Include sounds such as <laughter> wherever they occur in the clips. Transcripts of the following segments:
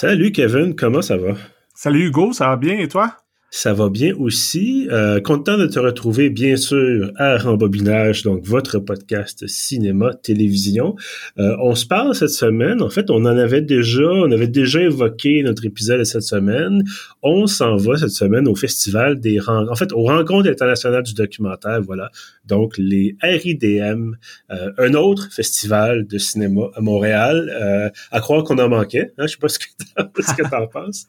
Salut Kevin, comment ça va? Salut Hugo, ça va bien et toi? Ça va bien aussi. Euh, content de te retrouver, bien sûr, à Rembobinage, donc votre podcast cinéma, télévision. Euh, on se parle cette semaine. En fait, on en avait déjà, on avait déjà évoqué notre épisode de cette semaine. On s'en va cette semaine au festival des en fait, aux rencontres internationales du documentaire, voilà. Donc, les RIDM, euh, un autre festival de cinéma à Montréal. À croire qu'on en manquait. Hein? Je sais pas ce que, ce que t'en <laughs> penses.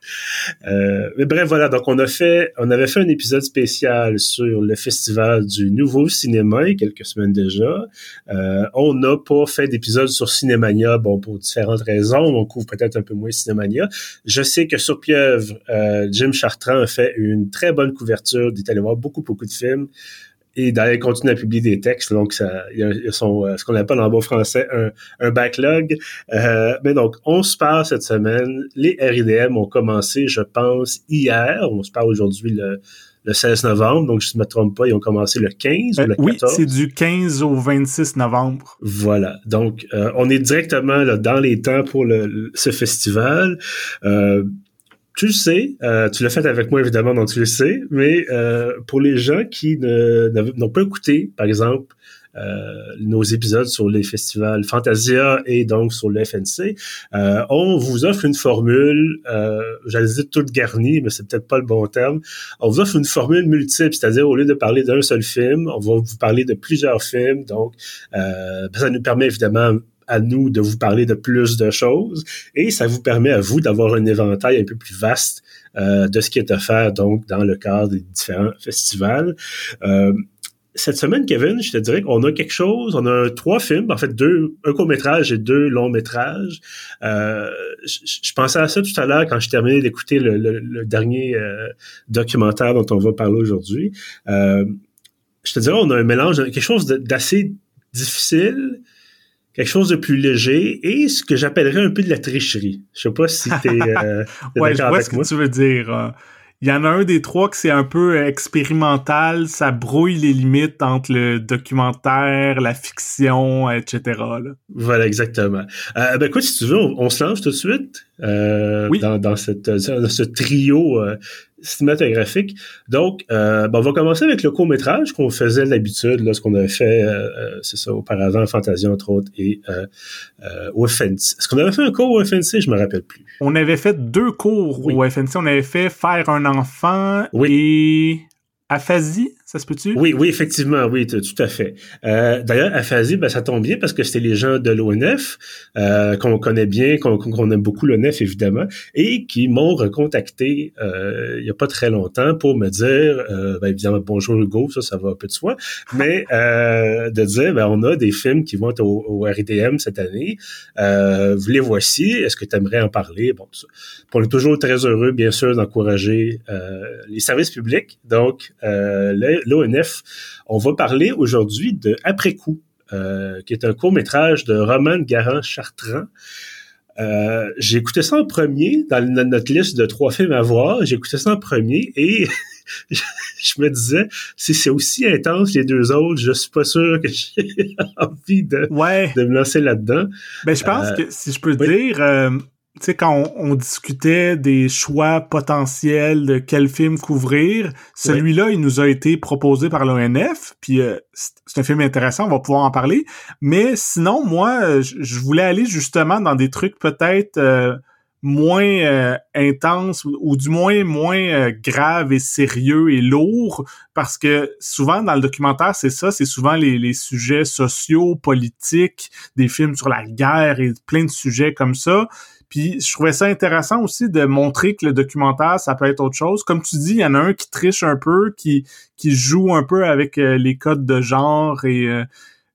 Mais bref, voilà. Donc, on a fait on avait fait un épisode spécial sur le festival du nouveau cinéma il y a quelques semaines déjà. Euh, on n'a pas fait d'épisode sur Cinémania, bon, pour différentes raisons. On couvre peut-être un peu moins Cinémania. Je sais que sur Pieuvre, euh, Jim Chartrand a fait une très bonne couverture. Il est allé voir beaucoup, beaucoup de films et d'ailleurs, il continue à publier des textes, donc ça, il y a, son, euh, ce qu'on appelle en bon français un, un backlog. Euh, mais donc, on se parle cette semaine. Les RIDM ont commencé, je pense, hier. On se parle aujourd'hui le, le 16 novembre, donc je ne me trompe pas, ils ont commencé le 15 ou le 14. Oui, c'est du 15 au 26 novembre. Voilà, donc euh, on est directement là, dans les temps pour le, ce festival. Euh, tu le sais, euh, tu l'as fait avec moi évidemment, donc tu le sais, mais euh, pour les gens qui n'ont pas écouté, par exemple, euh, nos épisodes sur les festivals Fantasia et donc sur le FNC, on vous offre une formule, j'allais dire toute garnie, mais c'est peut-être pas le bon terme. On vous offre une formule multiple, c'est-à-dire au lieu de parler d'un seul film, on va vous parler de plusieurs films. Donc, ça nous permet évidemment à nous de vous parler de plus de choses et ça vous permet à vous d'avoir un éventail un peu plus vaste euh, de ce qui est offert donc dans le cadre des différents festivals. Euh, cette semaine, Kevin, je te dirais qu'on a quelque chose. On a trois films, en fait deux, un court métrage et deux longs métrages. Euh, je, pensais à ça tout à l'heure quand je terminais d'écouter le, dernier documentaire dont on va parler aujourd'hui. je te dirais, on a un mélange, quelque chose d'assez difficile, quelque chose de plus léger et ce que j'appellerais un peu de la tricherie. Je sais pas si t'es euh, <laughs> ouais, je vois ce que tu veux dire. Euh. Il y en a un des trois que c'est un peu expérimental, ça brouille les limites entre le documentaire, la fiction, etc. Voilà, exactement. Euh, ben écoute, si tu veux, on, se lance tout de suite euh, dans, dans, cette, ce trio euh, cinématographique. Donc, euh, ben, on va commencer avec le court-métrage qu'on faisait d'habitude, là, ce qu'on avait fait, euh, euh, c'est ça, auparavant, Fantasia, entre autres, et euh, au FNC. Est-ce qu'on avait fait un cours au FNC? Je me rappelle plus. On avait fait deux cours au FNC. On avait fait Faire un enfant et Aphasie, ça se peut-tu? Oui, oui, effectivement, oui, tout à fait. Euh, D'ailleurs, aphasie, ben, ça tombe bien parce que c'était les gens de l'ONF euh, qu'on connaît bien, qu'on aime beaucoup l'ONF, évidemment, et qui m'ont recontacté euh, il y a pas très longtemps pour me dire, euh, ben, évidemment, bonjour Hugo, ça, ça va un peu de soi, mais euh, de dire, ben, on a des films qui vont être au, au cette année, euh, vous les voici, est-ce que tu aimerais en parler? Bon, ça. On est toujours très heureux, bien sûr, d'encourager les services publics, donc euh, l'ONF. On va parler aujourd'hui de Après coup, euh, qui est un court métrage de Roman Garand-Chartrand. Euh, j'ai écouté ça en premier dans notre liste de trois films à voir. J'ai écouté ça en premier et <laughs> je me disais, si c'est aussi intense les deux autres, je suis pas sûr que j'ai <laughs> envie de, de me lancer là-dedans. Ben, je pense que si je peux dire, tu sais, quand on, discutait des choix potentiels de quel film couvrir, celui-là, il nous a été proposé par l'ONF, puis euh, c'est un film intéressant, on va pouvoir en parler. Mais sinon, moi, euh, je voulais aller justement dans des trucs peut-être euh, moins intenses ou, du moins moins graves et sérieux et lourds, parce que souvent dans le documentaire, c'est ça, c'est souvent les, les sujets sociaux, politiques, des films sur la guerre et plein de sujets comme ça puis je trouvais ça intéressant aussi de montrer que le documentaire, ça peut être autre chose. Comme tu dis, il y en a un qui triche un peu, qui, qui joue un peu avec euh, les codes de genre et euh,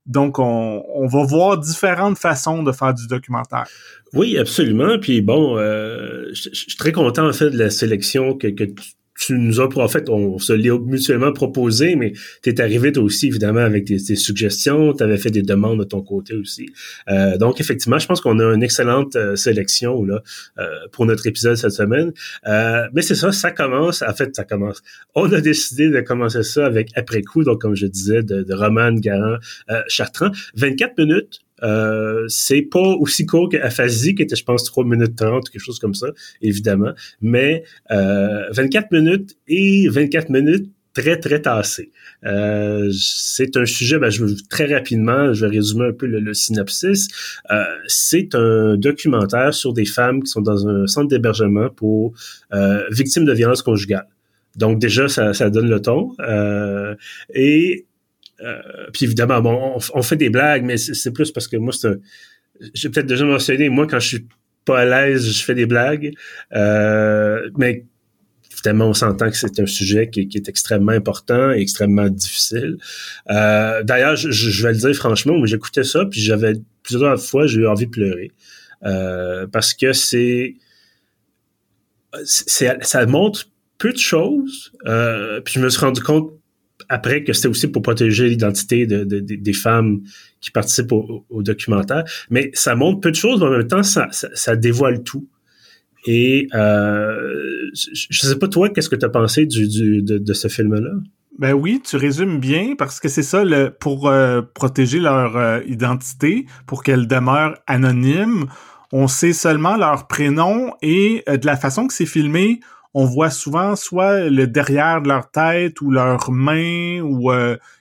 donc on, on, va voir différentes façons de faire du documentaire. Oui, absolument. Puis bon, euh, je suis très content en fait de la sélection que, que tu nous as, en fait, on se l'est mutuellement proposé, mais tu es arrivé toi aussi, évidemment, avec tes, suggestions, tu avais fait des demandes de ton côté aussi. Euh, donc, effectivement, je pense qu'on a une excellente euh, sélection là euh, pour notre épisode cette semaine. mais c'est ça, ça commence, en fait, ça commence. On a décidé de commencer ça avec Après coup, donc comme je disais, de, de Roman Garant Chartrand. 24 minutes, Euh, c'est pas aussi court qu'Aphasie, qui était, je pense, 3 minutes 30, quelque chose comme ça, évidemment. Mais euh, 24 minutes et 24 minutes très, très tassé. Euh, c'est un sujet, ben, je très rapidement, je vais résumer un peu le, synopsis. Euh, c'est un documentaire sur des femmes qui sont dans un centre d'hébergement pour euh, victimes de violences conjugales. Donc déjà, ça, ça donne le ton. Euh, et puis évidemment, bon, on, fait des blagues, mais c'est plus parce que moi, c'est. J'ai peut-être déjà mentionné, moi, quand je suis pas à l'aise, je fais des blagues. Euh, mais évidemment, on s'entend que c'est un sujet qui, est extrêmement important et extrêmement difficile. Euh, d'ailleurs, je, vais le dire franchement, j'écoutais ça, puis j'avais plusieurs fois, j'ai eu envie de pleurer. Euh, parce que c'est, ça montre peu de choses. Euh, puis je me suis rendu compte après que c'était aussi pour protéger l'identité de, des femmes qui participent au, documentaire. Mais ça montre peu de choses, mais en même temps, ça, dévoile tout. Et euh, je sais pas toi, qu'est-ce que tu as pensé du, de, ce film-là? Ben oui, tu résumes bien parce que c'est ça le, pour euh, protéger leur euh, identité, pour qu'elle demeure anonyme. On sait seulement leur prénom et de la façon que c'est filmé, on voit souvent soit le derrière de leur tête ou leurs mains ou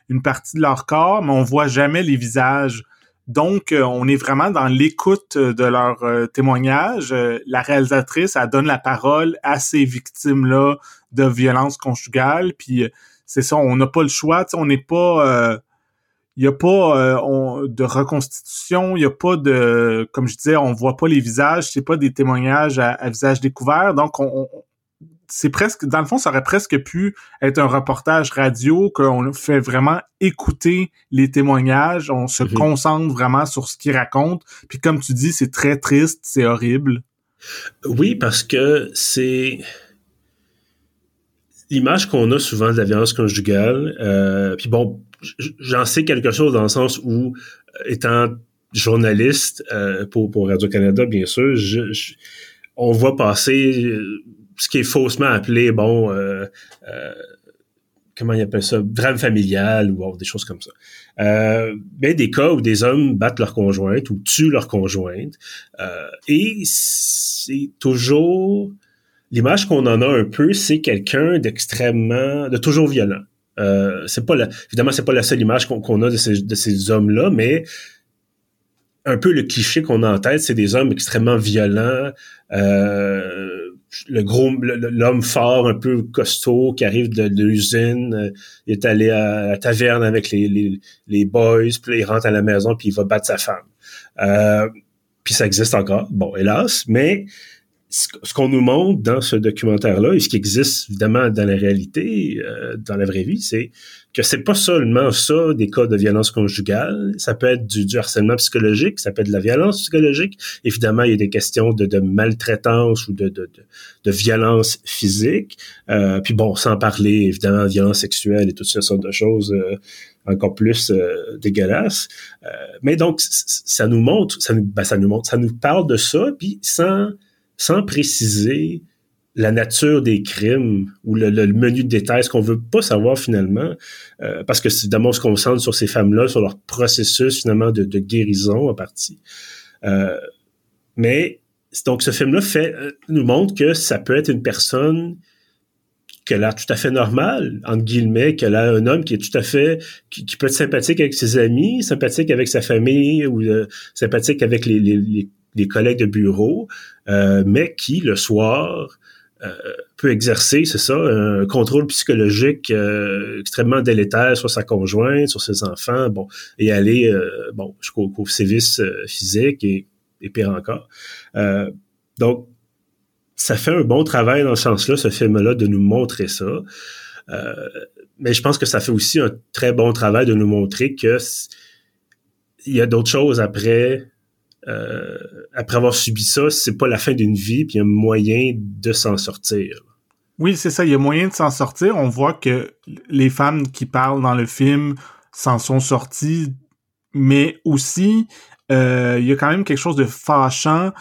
une partie de leur corps, mais on voit jamais les visages. Donc, euh, on est vraiment dans l'écoute euh, de leur euh, témoignage. la réalisatrice, elle donne la parole à ces victimes-là de violences conjugales. Puis, c'est ça, on n'a pas le choix. On n'est pas... il n'y a pas de reconstitution, il n'y a pas de... Comme je disais, on voit pas les visages, c'est pas des témoignages à, à visage découvert. Donc, on, c'est presque, dans le fond, ça aurait presque pu être un reportage radio qu'on fait vraiment écouter les témoignages, on se mhm. concentre vraiment sur ce qu'ils racontent. Puis comme tu dis, c'est très triste, c'est horrible. Oui, parce que c'est l'image qu'on a souvent de la violence conjugale. Euh, puis bon, j'en sais quelque chose dans le sens où, étant journaliste euh, pour, pour Radio-Canada, bien sûr, on voit passer ce qui est faussement appelé, bon, euh, euh, comment il appelle ça, drame familial ou des choses comme ça. Euh, ben, des cas où des hommes battent leur conjointe ou tuent leur conjointe. Et c'est toujours... L'image qu'on en a un peu, c'est quelqu'un d'extrêmement... de toujours violent. C'est pas la, évidemment, c'est pas la seule image qu'on a de ces, hommes-là, mais un peu le cliché qu'on a en tête, c'est des hommes extrêmement violents, le gros, l'homme fort, un peu costaud, qui arrive de, l'usine, euh, il est allé à la taverne avec les, les, les, boys, puis il rentre à la maison, puis il va battre sa femme. Euh, puis ça existe encore, bon, hélas, mais ce qu'on nous montre dans ce documentaire-là, et ce qui existe évidemment dans la réalité, euh, dans la vraie vie, c'est que c'est pas seulement ça des cas de violence conjugale, ça peut être du, harcèlement psychologique, ça peut être de la violence psychologique. Évidemment, il y a des questions de, maltraitance ou de, de, de, violence physique. Euh, puis bon, sans parler évidemment de violence sexuelle et toutes ces sortes de choses. Euh, encore plus dégueulasses. mais donc, ça nous montre, ça nous, ben, ça nous montre, ça nous parle de ça, puis sans sans préciser la nature des crimes ou le, menu de détails, ce qu'on veut pas savoir finalement, euh, parce que c'est évidemment on se concentre sur ces femmes-là, sur leur processus finalement de, guérison en partie. Euh, mais donc ce film-là fait euh, nous montre que ça peut être une personne qui a l'air tout à fait normal, entre guillemets, qui a un homme qui est tout à fait, qui, peut être sympathique avec ses amis, sympathique avec sa famille ou sympathique avec les, les des collègues de bureau, euh, mais qui, le soir, euh, peut exercer, c'est ça, un contrôle psychologique euh, extrêmement délétère sur sa conjointe, sur ses enfants, bon, et aller, bon, jusqu'au sévice physique et, et, pire encore. donc, ça fait un bon travail dans ce sens-là, ce film-là, de nous montrer ça. mais je pense que ça fait aussi un très bon travail de nous montrer que il y a d'autres choses après euh, après avoir subi ça, c'est pas la fin d'une vie, puis il y a moyen de s'en sortir. Oui, c'est ça, il y a moyen de s'en sortir. On voit que les femmes qui parlent dans le film s'en sont sorties, mais aussi, euh, il y a quand même quelque chose de fâchant.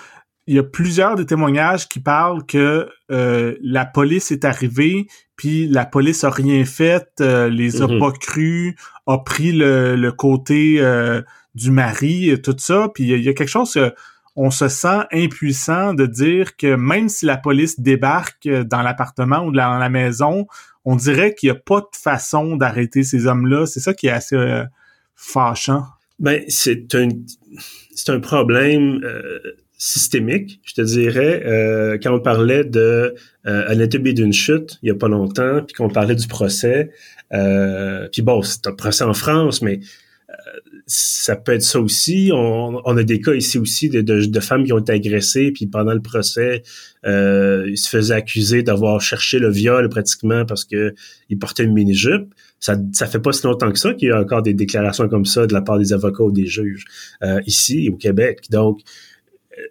Il y a plusieurs des témoignages qui parlent que euh, la police est arrivée, puis la police a rien fait, les a mhm. pas cru, a pris le, le côté du mari, tout ça. Puis il y, a quelque chose que on se sent impuissant de dire que même si la police débarque dans l'appartement ou dans la maison, on dirait qu'il n'y a pas de façon d'arrêter ces hommes-là. C'est ça qui est assez euh, fâchant. Ben, c'est un, c'est un problème euh, systémique, je te dirais. Euh, quand on parlait de euh, d'une chute il y a pas longtemps, puis qu'on parlait du procès, puis bon, c'est un procès en France, mais ça peut être ça aussi. On, a des cas ici aussi de, femmes qui ont été agressées, puis pendant le procès, euh, ils se faisaient accuser d'avoir cherché le viol pratiquement parce que ils portaient une mini-jupe. Ça, ça fait pas si longtemps que ça qu'il y a encore des déclarations comme ça de la part des avocats ou des juges euh, ici au Québec. Donc,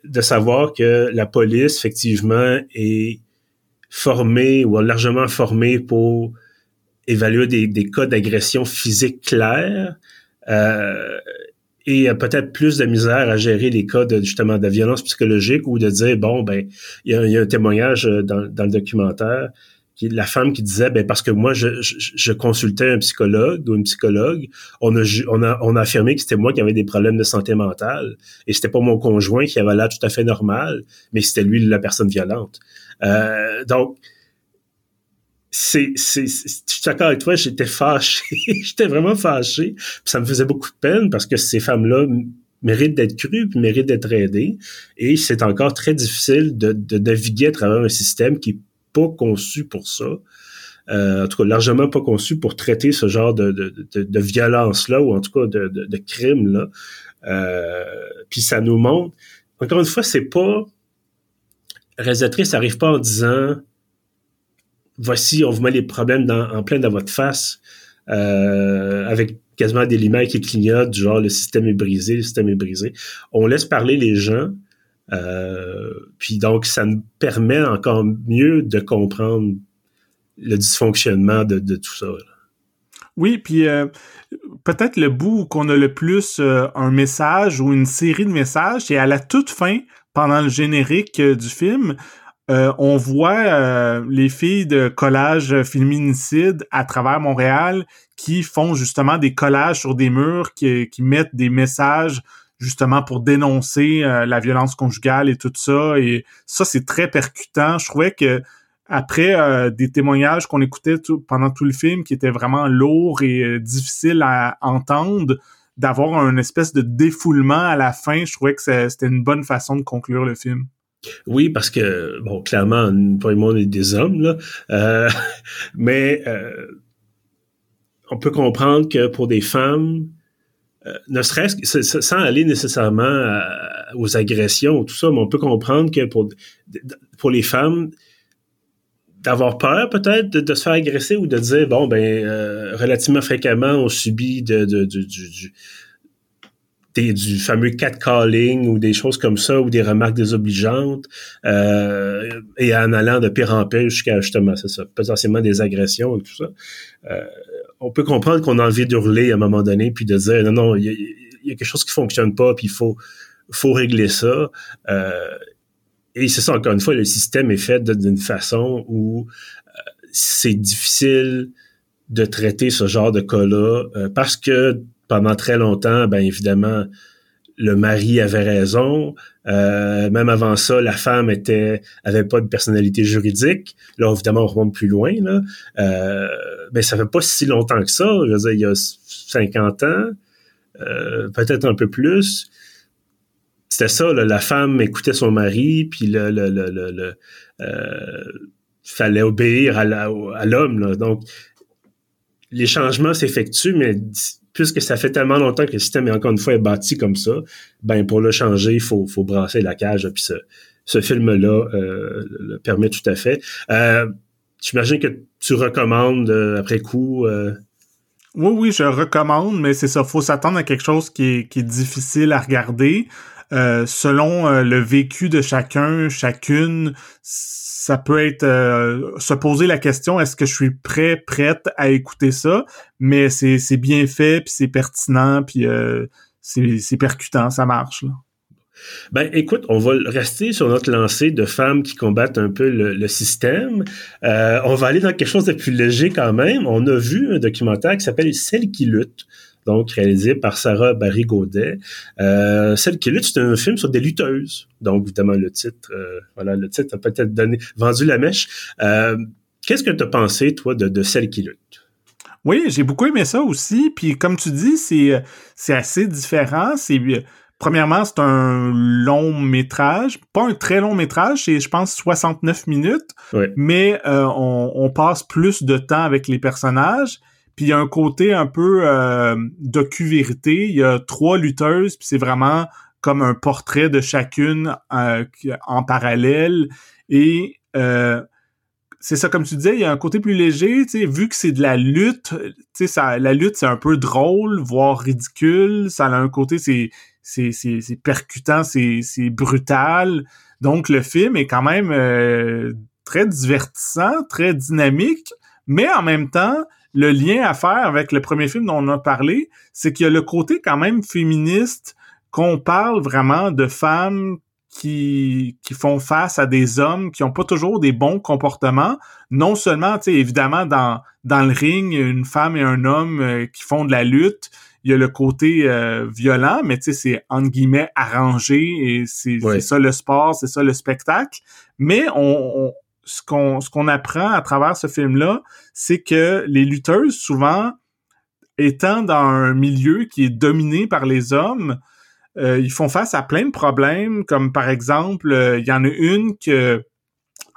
de savoir que la police, effectivement, est formée ou largement formée pour évaluer des, des cas d'agression physique clairs, euh, et peut-être plus de misère à gérer les cas de justement de violence psychologique ou de dire bon ben il y a, un témoignage euh, dans, dans, le documentaire qui la femme qui disait ben parce que moi je, consultais un psychologue ou une psychologue on a on a on a affirmé que c'était moi qui avais des problèmes de santé mentale et c'était pas mon conjoint qui avait l'air tout à fait normal mais c'était lui la personne violente. Euh, donc c'est, c'est, je suis d'accord avec toi, j'étais fâché, <laughs> j'étais vraiment fâché, ça me faisait beaucoup de peine parce que ces femmes-là méritent d'être crues, puis méritent d'être aidées, et c'est encore très difficile de, de naviguer à travers un système qui est pas conçu pour ça, euh, en tout cas largement pas conçu pour traiter ce genre de, de, de, de violence-là, ou en tout cas de, de, crime-là. Euh, puis ça nous montre, encore une fois, c'est pas réalisatrice arrive pas en disant voici, on vous met les problèmes en plein dans votre face, euh, avec quasiment des lumières qui clignotent, du genre le système est brisé, le système est brisé. On laisse parler les gens, euh, puis donc ça nous permet encore mieux de comprendre le dysfonctionnement de, tout ça. Oui, puis euh, peut-être le bout qu'on a le plus un message ou une série de messages, c'est à la toute fin, pendant le générique du film, euh, on voit euh, les filles de collage féminicide à travers Montréal qui font justement des collages sur des murs, qui, mettent des messages justement pour dénoncer euh, la violence conjugale et tout ça. Et ça, c'est très percutant. Je trouvais que après des témoignages qu'on écoutait pendant tout le film qui étaient vraiment lourds et difficiles à entendre, d'avoir un espèce de défoulement à la fin, je trouvais que c'était une bonne façon de conclure le film. Oui, parce que, bon, clairement, pas monde est des hommes, là. Euh, <laughs> mais euh, on peut comprendre que pour des femmes, euh, ne serait-ce que sans aller nécessairement aux agressions ou tout ça, mais on peut comprendre que pour, pour les femmes, d'avoir peur peut-être de, se faire agresser ou de dire, bon, ben, relativement fréquemment, on subit de, de, du, du du fameux catcalling ou des choses comme ça ou des remarques désobligeantes euh, et en allant de pire en pire jusqu'à justement c'est ça potentiellement des agressions et tout ça euh, on peut comprendre qu'on a envie d'hurler à un moment donné puis de dire non non il y, a quelque chose qui fonctionne pas puis il faut faut régler ça euh, et c'est ça encore une fois le système est fait d'une façon où c'est difficile de traiter ce genre de cas-là parce que pendant très longtemps, ben évidemment, le mari avait raison. Euh, même avant ça, la femme était avait pas de personnalité juridique. Là, évidemment, on remonte plus loin. Là. Euh, mais ça fait pas si longtemps que ça. Il y a 50 ans, euh, peut-être un peu plus. C'était ça, la femme écoutait son mari, puis le, le, le, euh, fallait obéir à l'homme. Donc, les changements s'effectuent, mais puisque ça fait tellement longtemps que le système est encore une fois bâti comme ça, ben pour le changer, il faut, faut brasser la cage. Puis ce, ce film-là euh, le permet tout à fait. Euh, J'imagine que tu recommandes euh, après coup. Euh, oui, oui, je recommande, mais c'est ça, faut s'attendre à quelque chose qui est, qui est difficile à regarder. Euh, selon le vécu de chacun, chacune, ça peut être euh, se poser la question est-ce que je suis prêt prête à écouter ça? Mais c'est c'est bien fait puis c'est pertinent puis euh, c'est c'est percutant ça marche là. Ben, écoute, on va rester sur notre lancée de femmes qui combattent un peu le, système. Euh, on va aller dans quelque chose de plus léger quand même. On a vu un documentaire qui s'appelle Celles qui luttent donc réalisé par Sarah Barry Gaudet. Euh, Celle qui lutte, c'est un film sur des lutteuses. Donc, évidemment, le titre, euh, voilà, le titre a peut-être donné, vendu la mèche. Euh, Qu'est-ce que tu as pensé, toi, de, de Celle qui lutte? Oui, j'ai beaucoup aimé ça aussi. Puis comme tu dis, c'est c'est assez différent. C'est premièrement, c'est un long métrage, pas un très long métrage, c'est je pense 69 minutes, mais euh, on, on, passe plus de temps avec les personnages. Puis il y a un côté un peu euh, docu-vérité. Il y a trois lutteuses, puis c'est vraiment comme un portrait de chacune euh, en parallèle. Et euh, c'est ça, comme tu disais, il y a un côté plus léger, tu sais, vu que c'est de la lutte, tu sais, ça, la lutte, c'est un peu drôle, voire ridicule, ça a un côté, c'est, c'est, c'est, c'est percutant, c'est, c'est brutal. Donc, le film est quand même euh, très divertissant, très dynamique, mais en même temps, le lien à faire avec le premier film dont on a parlé, c'est qu'il y a le côté quand même féministe, qu'on parle vraiment de femmes qui, qui font face à des hommes qui ont pas toujours des bons comportements. Non seulement, tu sais, évidemment, dans, dans le ring, une femme et un homme euh, qui font de la lutte, il y a le côté euh, violent, mais tu sais, c'est entre guillemets arrangé et c'est ça le sport, c'est ça le spectacle. Mais on, ce qu'on apprend à travers ce film-là, c'est que les lutteuses, souvent, étant dans un milieu qui est dominé par les hommes, euh, ils font face à plein de problèmes, comme par exemple, euh, il y en a une que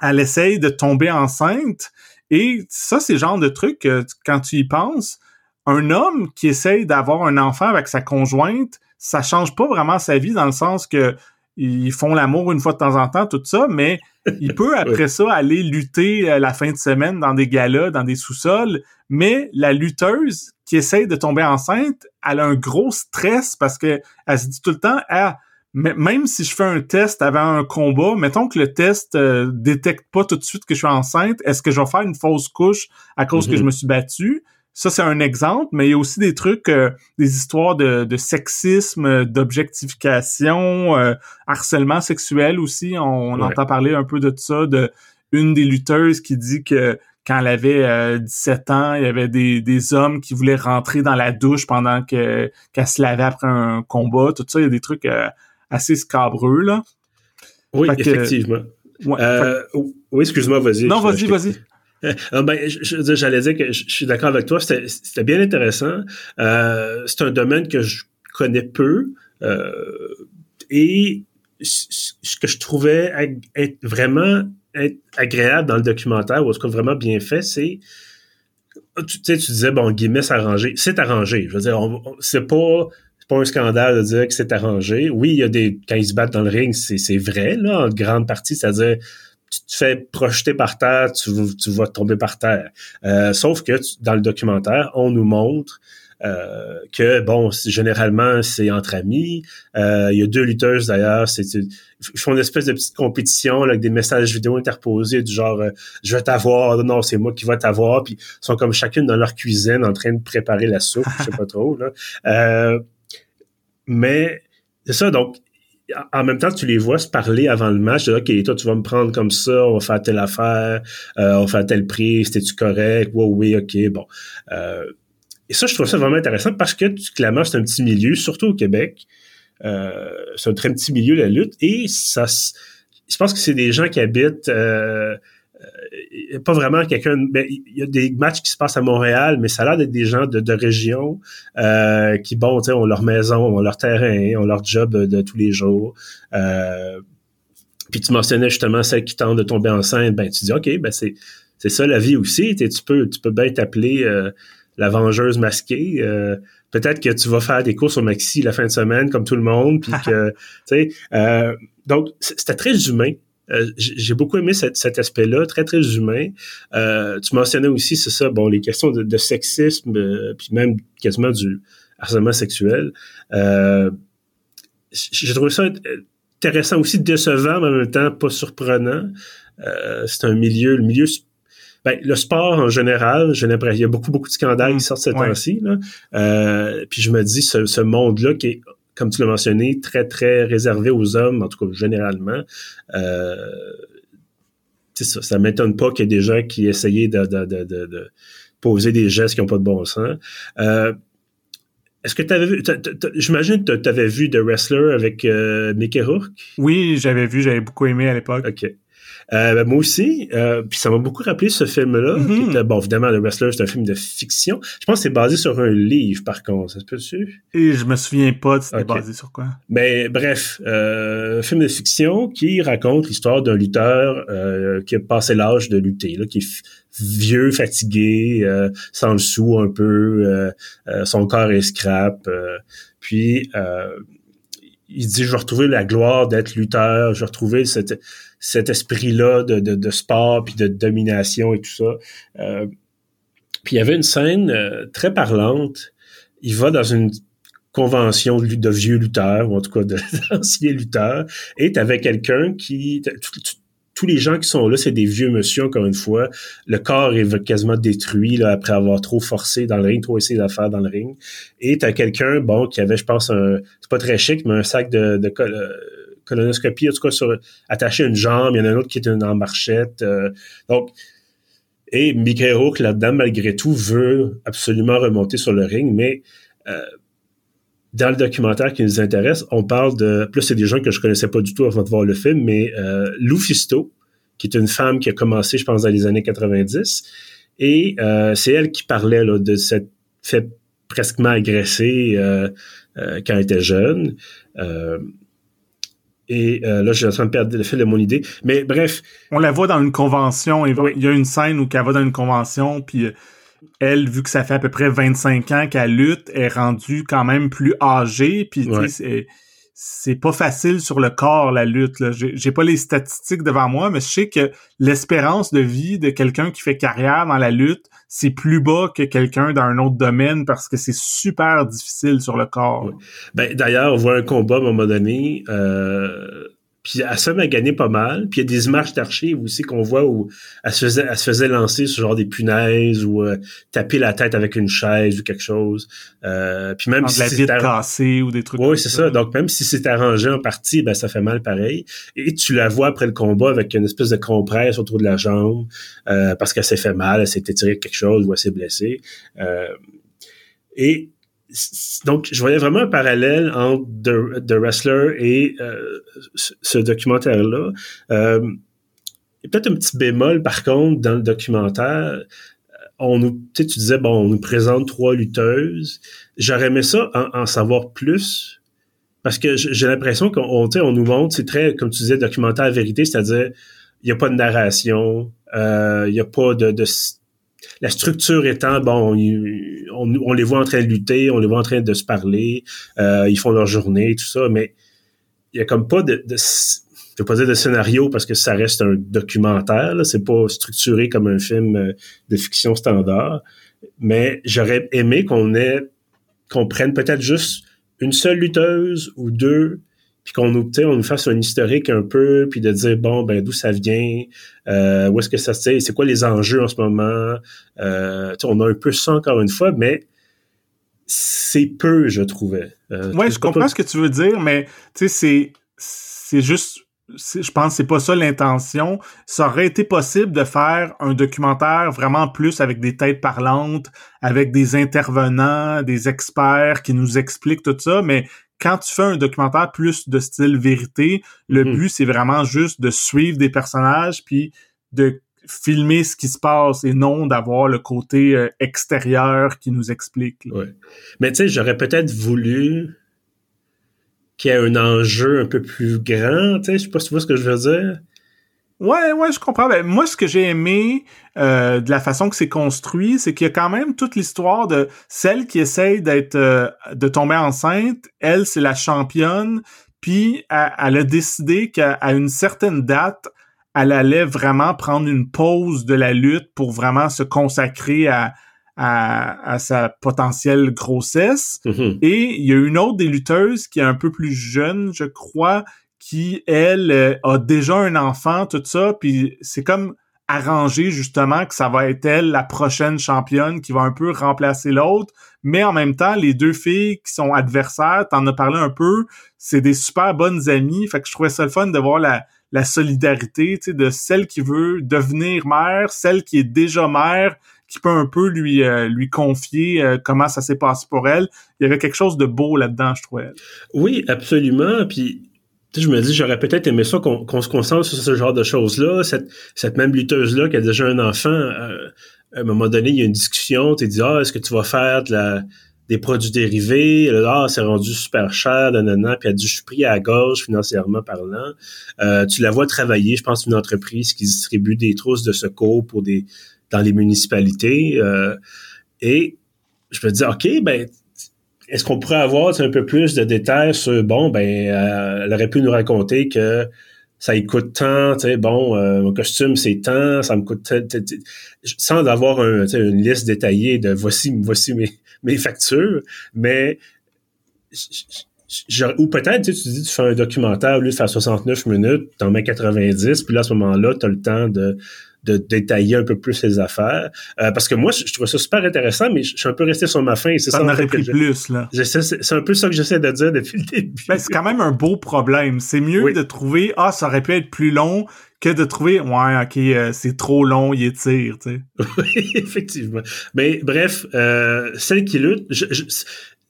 elle essaye de tomber enceinte. Et ça, c'est le genre de truc que quand tu y penses, un homme qui essaye d'avoir un enfant avec sa conjointe, ça change pas vraiment sa vie dans le sens que ils font l'amour une fois de temps en temps, tout ça, mais il peut <laughs> après ça aller lutter euh, la fin de semaine dans des galas, dans des sous-sols. Mais la lutteuse qui essaye de tomber enceinte, elle a un gros stress parce que elle se dit tout le temps, ah, même si je fais un test avant un combat, mettons que le test euh, détecte pas tout de suite que je suis enceinte, est-ce que je vais faire une fausse couche à cause que je mm-hmm. me suis battue? Ça, c'est un exemple, mais il y a aussi des trucs, euh, des histoires de, sexisme, d'objectification, euh, harcèlement sexuel aussi. On, entend parler un peu de ça, de une des lutteuses qui dit que quand elle avait 17 euh, ans, il y avait des, des hommes qui voulaient rentrer dans la douche pendant que qu'elle se lavait après un combat. Tout ça, il y a des trucs euh, assez scabreux, là. Oui, effectivement. Euh, oui, excuse-moi, vas-y. Non, vas-y, vas-y. Ah, ben, j'allais dire que je suis d'accord avec toi. C'était bien intéressant. c'est un domaine que je connais peu. et ce que je trouvais vraiment agréable dans le documentaire, ou ce qu'on vraiment bien fait, c'est tu tu disais, bon, Guinness arrangé. C'est arrangé. Je veux dire, c'est pas, pas un scandale de dire que c'est arrangé. Oui, il y a des, quand ils se battent dans le ring, c'est vrai, là, en grande partie. C'est-à-dire, tu te fais projeter par terre, tu, vas tomber par terre. Euh, sauf que dans le documentaire, on nous montre euh, que bon, généralement c'est entre amis. Euh, il y a deux lutteuses d'ailleurs, ils font une espèce de petite compétition avec des messages vidéo interposés du genre je vais t'avoir, non c'est moi qui vais t'avoir, puis ils sont comme chacune dans leur cuisine en train de préparer la soupe, je sais pas trop mais c'est ça donc en même temps, tu les vois se parler avant le match. OK, toi, tu vas me prendre comme ça, on va faire telle affaire, on va faire tel prix, c'était-tu correct? Oui, oui, OK, bon. Et ça, je trouve ça vraiment intéressant parce que clairement, c'est un petit milieu, surtout au Québec. Euh, c'est un très petit milieu, la lutte. Et ça, je pense que c'est des gens qui habitent... Pas vraiment quelqu'un. Ben, il y a des matchs qui se passent à Montréal, mais ça a l'air d'être des gens de, de région euh, qui, bon, tu sais, ont leur maison, ont leur terrain, ont leur job de, tous les jours. Euh, puis tu mentionnais justement celle qui tente de tomber enceinte, ben tu dis ok, ben c'est c'est ça la vie aussi. Tu peux tu peux bien t'appeler euh, la vengeuse masquée. Euh, peut-être que tu vas faire des courses au maxi la fin de semaine comme tout le monde, puis <laughs> que tu sais. Euh, donc c'était très humain. Euh, j'ai beaucoup aimé cet, aspect-là, très très humain. tu mentionnais aussi, c'est ça, bon, les questions de, sexisme, puis même quasiment du harcèlement sexuel. J'ai trouvé ça intéressant aussi, décevant, mais en même temps pas surprenant. c'est un milieu, le milieu ben, le sport en général, j'ai l'impression, il y a beaucoup, beaucoup de scandales qui mm. sortent ces temps-ci. Euh, puis je me dis, ce, monde-là qui est, comme tu l'as mentionné, très, très réservé aux hommes, en tout cas généralement, euh, ça, ça m'étonne pas qu'il y ait des gens qui essayaient de, de, de, de poser des gestes qui n'ont pas de bon sens. Euh, est-ce que tu avais vu, j'imagine que tu avais vu The Wrestler avec euh, Mickey Rourke? Oui, j'avais vu, j'avais beaucoup aimé à l'époque. OK. Euh, ben, moi aussi, euh, puis ça m'a beaucoup rappelé ce film-là. Mm-hmm. Bon, évidemment, The Wrestler, c'est un film de fiction. Je pense que c'est basé sur un livre, par contre. Ça se peut-tu? Et je me souviens pas de c'était basé sur quoi. Mais bref, euh, un film de fiction qui raconte l'histoire d'un lutteur euh, qui a passé l'âge de lutter, là, qui est vieux, fatigué, euh, sans le sou un peu, son corps est scrap. puis il dit je vais retrouver la gloire d'être lutteur, je vais retrouver cet esprit-là de, de, sport puis de domination et tout ça. Euh, puis il y avait une scène euh, très parlante. Il va dans une convention de, vieux lutteurs, ou en tout cas <laughs> d'anciens lutteurs, et t'avais quelqu'un qui tous les gens qui sont là, c'est des vieux monsieur, encore une fois. Le corps est quasiment détruit là, après avoir trop forcé dans le ring, trop essayé d'affaires dans le ring. Et t'as quelqu'un, bon, qui avait, je pense, un. C'est pas très chic, mais un sac de, de euh, colonoscopie, en tout cas, sur, attaché à une jambe. Il y en a un autre qui est en marchette. Euh, donc. Et Mickey Rourke, là-dedans, malgré tout, veut absolument remonter sur le ring, mais euh, dans le documentaire qui nous intéresse, on parle de. Plus c'est des gens que je connaissais pas du tout avant de voir le film, mais euh, Lou Fisto, qui est une femme qui a commencé, je pense, dans les années 90. Et euh, c'est elle qui parlait là, de cette fait presque agressée euh, euh, quand elle était jeune. Euh, et là, j'ai en train de perdre le fil de mon idée. Mais bref. On la voit dans une convention. Il y a une scène où elle va dans une convention, puis elle, vu que ça fait à peu près 25 ans qu'elle lutte, est rendue quand même plus âgée. Puis c'est pas facile sur le corps la lutte. J'ai pas les statistiques devant moi, mais je sais que l'espérance de vie de quelqu'un qui fait carrière dans la lutte, c'est plus bas que quelqu'un dans un autre domaine parce que c'est super difficile sur le corps. Ben, d'ailleurs, on voit un combat à un moment donné. Euh puis elle se met gagner pas mal. Puis il y a des images d'archives aussi qu'on voit où elle se, faisait, elle se faisait lancer sur genre des punaises ou euh, taper la tête avec une chaise ou quelque chose. Euh, puis même si c'est cassée ou des trucs. Oui, c'est ça. Donc même si c'est arrangé en partie, ben ça fait mal pareil. Et tu la vois après le combat avec une espèce de compresse autour de la jambe euh, parce qu'elle s'est fait mal, elle s'est étirée quelque chose ou elle s'est blessée. Euh, et donc, je voyais vraiment un parallèle entre The, Wrestler et euh, ce documentaire-là. Euh, peut-être un petit bémol, par contre, dans le documentaire. On nous, tu disais, bon, on nous présente trois lutteuses. J'aurais aimé ça en, savoir plus, parce que j'ai l'impression qu'on on nous montre, c'est très, comme tu disais, documentaire vérité, c'est-à-dire, il n'y a pas de narration, euh, il n'y a pas de, de la structure étant, bon, on, les voit en train de lutter, on les voit en train de se parler, euh, ils font leur journée, tout ça, mais il y a comme pas de, je vais de scénario parce que ça reste un documentaire, c'est pas structuré comme un film euh, de fiction standard, mais j'aurais aimé qu'on ait, qu'on prenne peut-être juste une seule lutteuse ou deux puis qu'on nous, on nous fasse un historique un peu, puis de dire bon ben d'où ça vient, euh, où est-ce que ça se c'est quoi les enjeux en ce moment. Euh, on a un peu ça encore une fois, mais c'est peu, je trouvais. Euh, ouais, je comprends ce que tu veux dire, mais tu sais, c'est c'est juste je pense que c'est pas ça l'intention. Ça aurait été possible de faire un documentaire vraiment plus avec des têtes parlantes, avec des intervenants, des experts qui nous expliquent tout ça, mais quand tu fais un documentaire plus de style vérité, le mhm. but c'est vraiment juste de suivre des personnages puis de filmer ce qui se passe et non d'avoir le côté euh, extérieur qui nous explique. Ouais. Mais tu sais, j'aurais peut-être voulu qu'il y ait un enjeu un peu plus grand, tu sais, je sais pas si tu vois ce que je veux dire. Ouais, ouais, je comprends. Ben, moi, ce que j'ai aimé euh, de la façon que c'est construit, c'est qu'il y a quand même toute l'histoire de celle qui essaye d'être euh, de tomber enceinte. Elle, c'est la championne. Puis elle, a décidé qu'à une certaine date, elle allait vraiment prendre une pause de la lutte pour vraiment se consacrer à, à, à sa potentielle grossesse. Mm-hmm. Et il y a une autre des lutteuses qui est un peu plus jeune, je crois, qui, elle, euh, a déjà un enfant, tout ça, puis c'est comme arrangé justement que ça va être elle la prochaine championne qui va un peu remplacer l'autre, mais en même temps les deux filles qui sont adversaires, t'en as parlé un peu, c'est des super bonnes amies, fait que je trouvais ça le fun de voir la, solidarité, tu de celle qui veut devenir mère, celle qui est déjà mère, qui peut un peu lui lui confier comment ça s'est passé pour elle. Il y avait quelque chose de beau là-dedans, je trouvais. Oui, absolument. Puis je me dis, j'aurais peut-être aimé ça qu'on se concentre sur ce genre de choses-là. Cette, cette même lutteuse-là qui a déjà un enfant, euh, à un moment donné, il y a une discussion, tu dis, ah, est-ce que tu vas faire de la, des produits dérivés? ah, c'est rendu super cher, nanana, puis elle dit, je suis à la gorge financièrement parlant. Euh, tu la vois travailler, je pense, une entreprise qui distribue des trousses de secours pour des dans les municipalités. Euh, et je me dis, OK, ben est-ce qu'on pourrait avoir un peu plus de détails sur bon ben euh, elle aurait pu nous raconter que ça y coûte tant, tu sais, bon, euh, mon costume c'est tant, ça me coûte sans avoir un, une liste détaillée de voici voici mes, <laughs> mes factures, mais ou peut-être tu dis tu fais un documentaire, au lieu de faire 69 minutes, t'en mets 90, puis là à ce moment-là, tu as le temps de de détailler un peu plus les affaires. Euh, parce que moi, je, trouve ça super intéressant, mais je, suis un peu resté sur ma fin. C'est ça, aurait pris plus, là. C'est un peu ça que j'essaie de dire depuis le début. Ben, c'est quand même un beau problème. C'est mieux de trouver, ah, ça aurait pu être plus long que de trouver, ouais, ok, euh, c'est trop long, il étire, tu sais. <laughs> oui, effectivement. Mais bref, euh, celle qui lutte,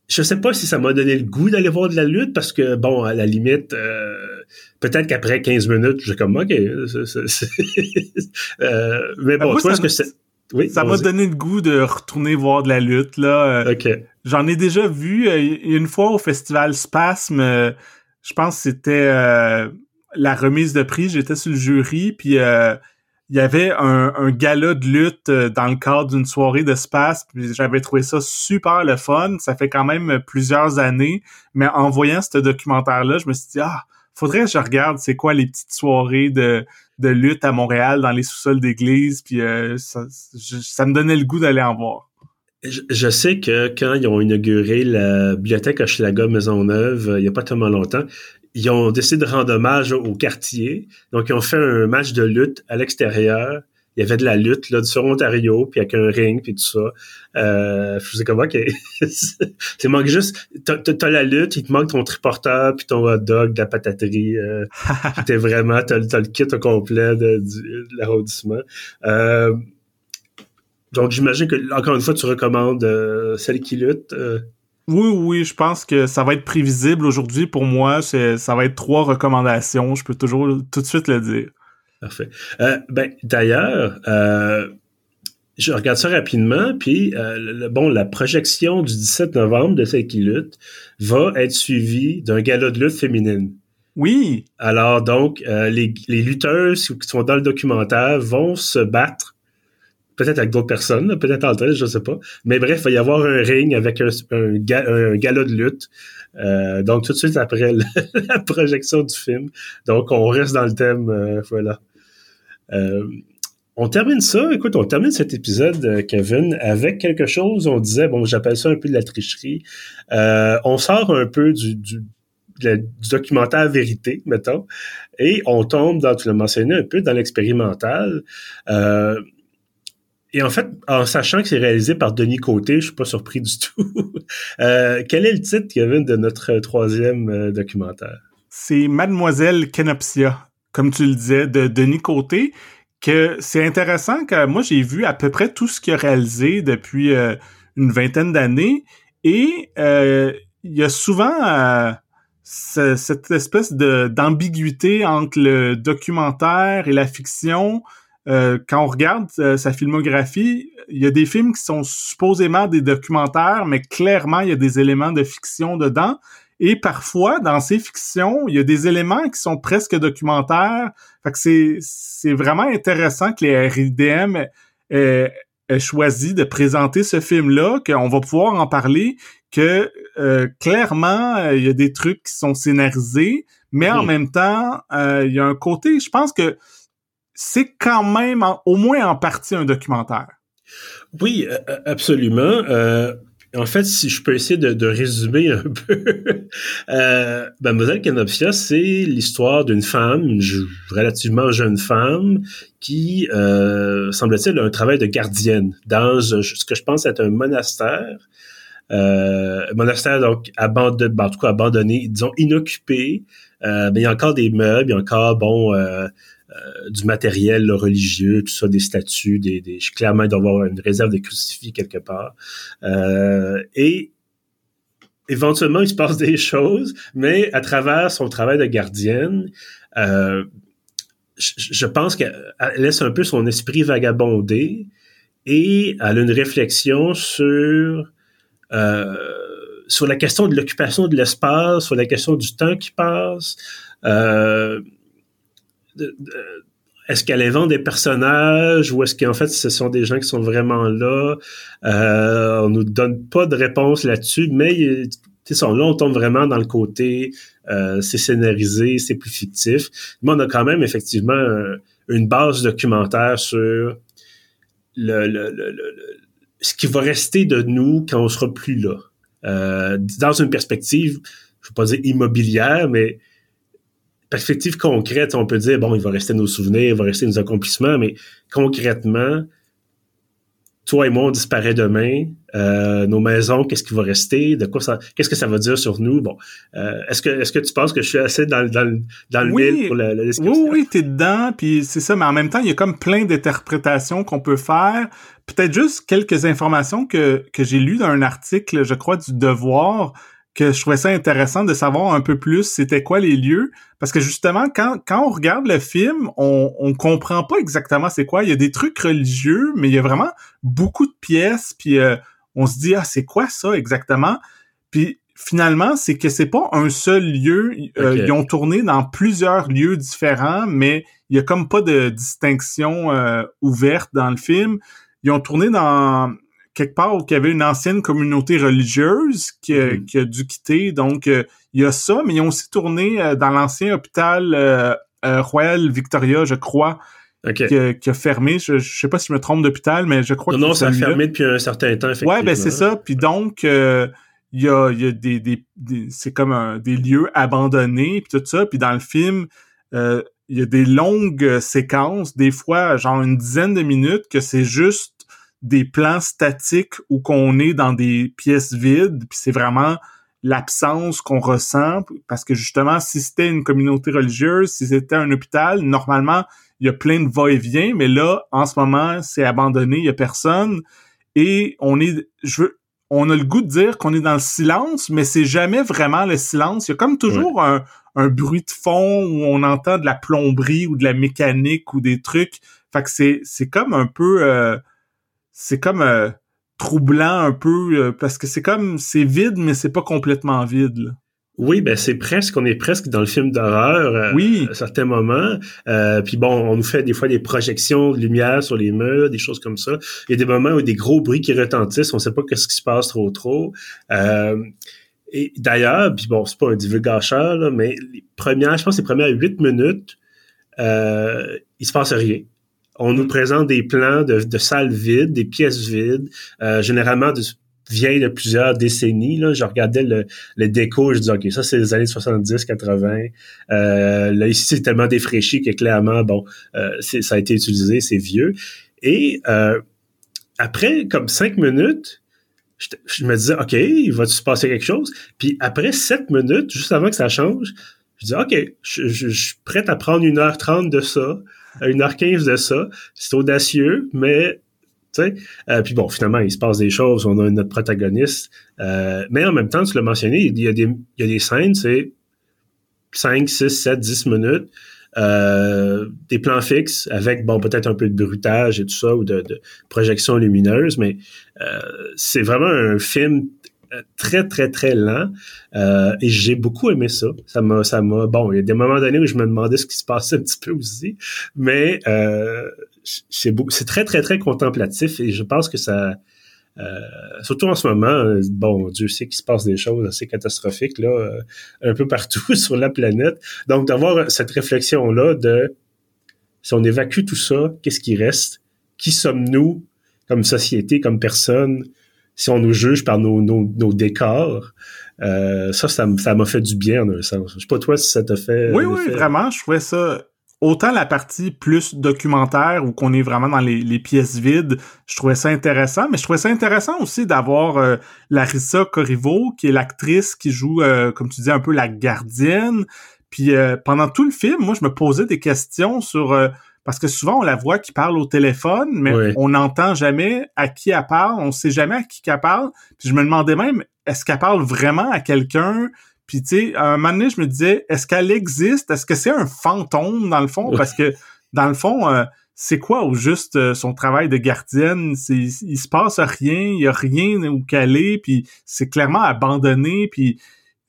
je, sais pas si ça m'a donné le goût d'aller voir de la lutte parce que bon à la limite euh, peut-être qu'après 15 minutes j'ai comme ok euh, <laughs> mais bon tu vois ce que c'est oui, ça m'a donné le goût de retourner voir de la lutte là. Euh, ok. J'en ai déjà vu une fois au festival Spasme. je pense que c'était la remise de prix. J'étais sur le jury puis il y avait un, un gala de lutte euh, dans le cadre d'une soirée d'espace, puis j'avais trouvé ça super le fun. Ça fait quand même plusieurs années, mais en voyant ce documentaire-là, je me suis dit ah, faudrait que je regarde c'est quoi les petites soirées de lutte à Montréal dans les sous-sols d'église, puis euh, ça, me donnait le goût d'aller en voir. Je, sais que quand ils ont inauguré la bibliothèque Hochelaga Maisonneuve, euh, il n'y a pas tellement longtemps, ils ont décidé de rendre hommage au quartier. Donc, ils ont fait un match de lutte à l'extérieur. Il y avait de la lutte là, sur Ontario, puis avec un ring, puis tout ça. Euh, je faisais comme, OK, <laughs> c'est manque juste... T'as, as la lutte, il te manque ton triporteur, puis ton hot dog, de la pataterie. Euh, <laughs> t'es vraiment... T'as, as le kit au complet de, de l'arrondissement. Euh, donc, j'imagine que, encore une fois, tu recommandes euh, celle qui lutte. Oui, oui, je pense que ça va être prévisible aujourd'hui. Pour moi, ça va être trois recommandations. Je peux toujours tout de suite le dire. Parfait. Euh, ben, d'ailleurs, euh, je regarde ça rapidement, puis euh, bon, la projection du 17 novembre de qui lutte va être suivie d'un gala de lutte féminine. Oui. Alors donc, les, les lutteuses qui sont dans le documentaire vont se battre peut-être avec d'autres personnes, peut-être en tête, je sais pas. Mais bref, il va y avoir un ring avec un, un, de lutte. Euh, donc tout de suite après <laughs> la, projection du film. Donc on reste dans le thème, euh, voilà. Euh, on termine ça, écoute, on termine cet épisode, Kevin, avec quelque chose, on disait, bon, j'appelle ça un peu de la tricherie. on sort un peu du, du, du documentaire vérité, mettons, et on tombe dans, tu l'as mentionné un peu, dans l'expérimental. Euh, et en fait, en sachant que c'est réalisé par Denis Côté, je suis pas surpris du tout. <laughs> euh, quel est le titre, Kevin, de notre troisième euh, documentaire? C'est Mademoiselle Kenopsia, comme tu le disais, de Denis Côté, que c'est intéressant que moi j'ai vu à peu près tout ce qu'il a réalisé depuis euh, une vingtaine d'années et il y a souvent cette espèce d'ambiguïté entre le documentaire et la fiction euh, quand on regarde euh, sa filmographie, il y a des films qui sont supposément des documentaires, mais clairement, il y a des éléments de fiction dedans. Et parfois, dans ces fictions, il y a des éléments qui sont presque documentaires. Fait que c'est, c'est vraiment intéressant que les RIDM aient, choisi de présenter ce film-là, qu'on va pouvoir en parler, que euh, clairement, il y a des trucs qui sont scénarisés, mais en même temps, il y a un côté, je pense que c'est quand même au moins en partie un documentaire. Oui, euh, euh, absolument. Euh, en fait, si je peux essayer de, résumer un <laughs> peu, Mademoiselle Canopsia, c'est l'histoire d'une femme, une relativement jeune femme, qui, semble-t-il, a un travail de gardienne dans ce que je pense être un monastère. Monastère donc abandonné, ben, abandonné, disons inoccupé. Mais il y a encore des meubles, il y a encore bon du matériel religieux, tout ça, des statues, des, des clairement il une réserve de crucifix quelque part. et éventuellement, il se passe <laughs> des choses, mais à travers son travail de gardienne, euh, je pense qu'elle laisse un peu son esprit vagabonder et elle a une réflexion sur euh, sur la question de l'occupation de l'espace, sur la question du temps qui passe. Euh, est-ce qu'elle invente des personnages ou est-ce qu'en fait ce sont des gens qui sont vraiment là? Euh, on nous donne pas de réponse là-dessus, mais là, on tombe vraiment dans le côté euh, c'est scénarisé, c'est plus fictif. Mais on a quand même effectivement euh, une base documentaire sur le, le, le, ce qui va rester de nous quand on sera plus là. Euh, dans une perspective, je veux pas dire immobilière, mais perspective concrète, on peut dire, bon, il va rester nos souvenirs, il va rester nos accomplissements, mais concrètement, toi et moi, on disparaît demain. Euh, nos maisons, qu'est-ce qui va rester? De quoi ça, qu'est-ce que ça va dire sur nous? Bon, euh, est-ce que est-ce que tu penses que je suis assez dans, dans, dans le oui, pour la, la description? Oui, oui, t'es dedans, puis c'est ça, mais en même temps, il y a comme plein d'interprétations qu'on peut faire. Peut-être juste quelques informations que, que j'ai lues dans un article, je crois, du Devoir, que je trouvais ça intéressant de savoir un peu plus c'était quoi les lieux. Parce que justement quand quand on regarde le film on on comprend pas exactement c'est quoi. Il y a des trucs religieux mais il y a vraiment beaucoup de pièces puis euh, on se dit ah c'est quoi ça exactement? Puis finalement c'est que c'est pas un seul lieu. Euh, ils ont tourné dans plusieurs lieux différents mais il y a comme pas de distinction euh, ouverte dans le film. Ils ont tourné dans quelque part où il y avait une ancienne communauté religieuse qui, a, mhm. qui a dû quitter. Donc, euh, il y a ça, mais ils ont aussi tourné euh, dans l'ancien hôpital euh, Royal Victoria, je crois, qui, a, fermé. Je, je sais pas si je me trompe d'hôpital, mais je crois que... Non, ça a fermé depuis un certain temps, effectivement. Ouais, ben c'est ça. Puis donc, il y a, y a des, des, c'est comme un, des lieux abandonnés, puis tout ça. Puis dans le film, il y a des longues séquences, des fois genre une dizaine de minutes, que c'est juste des plans statiques où qu'on est dans des pièces vides, puis c'est vraiment l'absence qu'on ressent parce que justement si c'était une communauté religieuse, si c'était un hôpital, normalement il y a plein de va-et-vient, mais là en ce moment c'est abandonné, il y a personne et on est je veux on a le goût de dire qu'on est dans le silence, mais c'est jamais vraiment le silence. Il y a comme toujours un, un, bruit de fond où on entend de la plomberie ou de la mécanique ou des trucs. Fait que c'est, c'est comme un peu euh, c'est comme euh, troublant un peu euh, parce que c'est comme c'est vide mais c'est pas complètement vide. Oui, ben c'est presque, on est presque dans le film d'horreur euh, oui. à certains moments. puis bon, on nous fait des fois des projections de lumière sur les murs, des choses comme ça. Il y a des moments où il y a des gros bruits qui retentissent, on sait pas qu'est-ce qui se passe trop trop. et d'ailleurs, puis bon, c'est pas un divulgateur, là, mais les premières, je pense les premières huit minutes, euh, il se passe rien. On nous présente des plans de, salles vides, des pièces vides, euh, généralement de, vieilles de plusieurs décennies. Là. Je regardais le, le déco, je dis OK, ça c'est les années 70, 80. Euh, là, ici, c'est tellement défraîchi que clairement, bon, euh, ça a été utilisé, c'est vieux. Et euh, après, comme cinq minutes, je, me disais, OK, il va se passer quelque chose? Puis après sept minutes, juste avant que ça change, je dis OK, je, je, je suis prêt à prendre une heure trente de ça à 1h15 de ça. C'est audacieux, mais tu sais, euh, puis bon, finalement, il se passe des choses, on a notre protagoniste. Euh, mais en même temps, tu l'as mentionné, il y a des, il y a des scènes, c'est 5, 6, 7, 10 minutes, euh, des plans fixes avec, bon, peut-être un peu de brutage et tout ça, ou de, de projection lumineuse, mais euh, c'est vraiment un film euh, très, très, très lent. Euh, et j'ai beaucoup aimé ça. Ça m'a, ça m'a. Bon, il y a des moments donnés où je me demandais ce qui se passait un petit peu aussi, mais euh, c'est, très, très, très contemplatif et je pense que ça. Euh, surtout en ce moment, bon, Dieu sait qu'il se passe des choses assez catastrophiques là, un peu partout <laughs> sur la planète. Donc d'avoir cette réflexion là de si on évacue tout ça, qu'est-ce qui reste? Qui sommes-nous comme société, comme personne? Si on nous juge par nos, nos, décors, euh, ça, ça m'a fait du bien en un sens. Je sais pas toi si ça t'a fait. Oui, oui, vraiment. Je trouvais ça. Autant la partie plus documentaire où qu'on est vraiment dans les, les, pièces vides, je trouvais ça intéressant, mais je trouvais ça intéressant aussi d'avoir euh, Larissa Corriveau, qui est l'actrice qui joue, euh, comme tu dis, un peu la gardienne, Puis pendant tout le film, moi, je me posais des questions sur parce que souvent on la voit qui parle au téléphone, mais on n'entend jamais à qui elle parle, on sait jamais à qui elle parle. Puis je me demandais même, est-ce qu'elle parle vraiment à quelqu'un? Puis tu sais, à un moment donné, je me disais, est-ce qu'elle existe? Est-ce que c'est un fantôme dans le fond? Parce que dans le fond, euh, c'est quoi au juste euh, son travail de gardienne? Il, il se passe rien, il y a rien où qu'elle est, puis c'est clairement abandonné, puis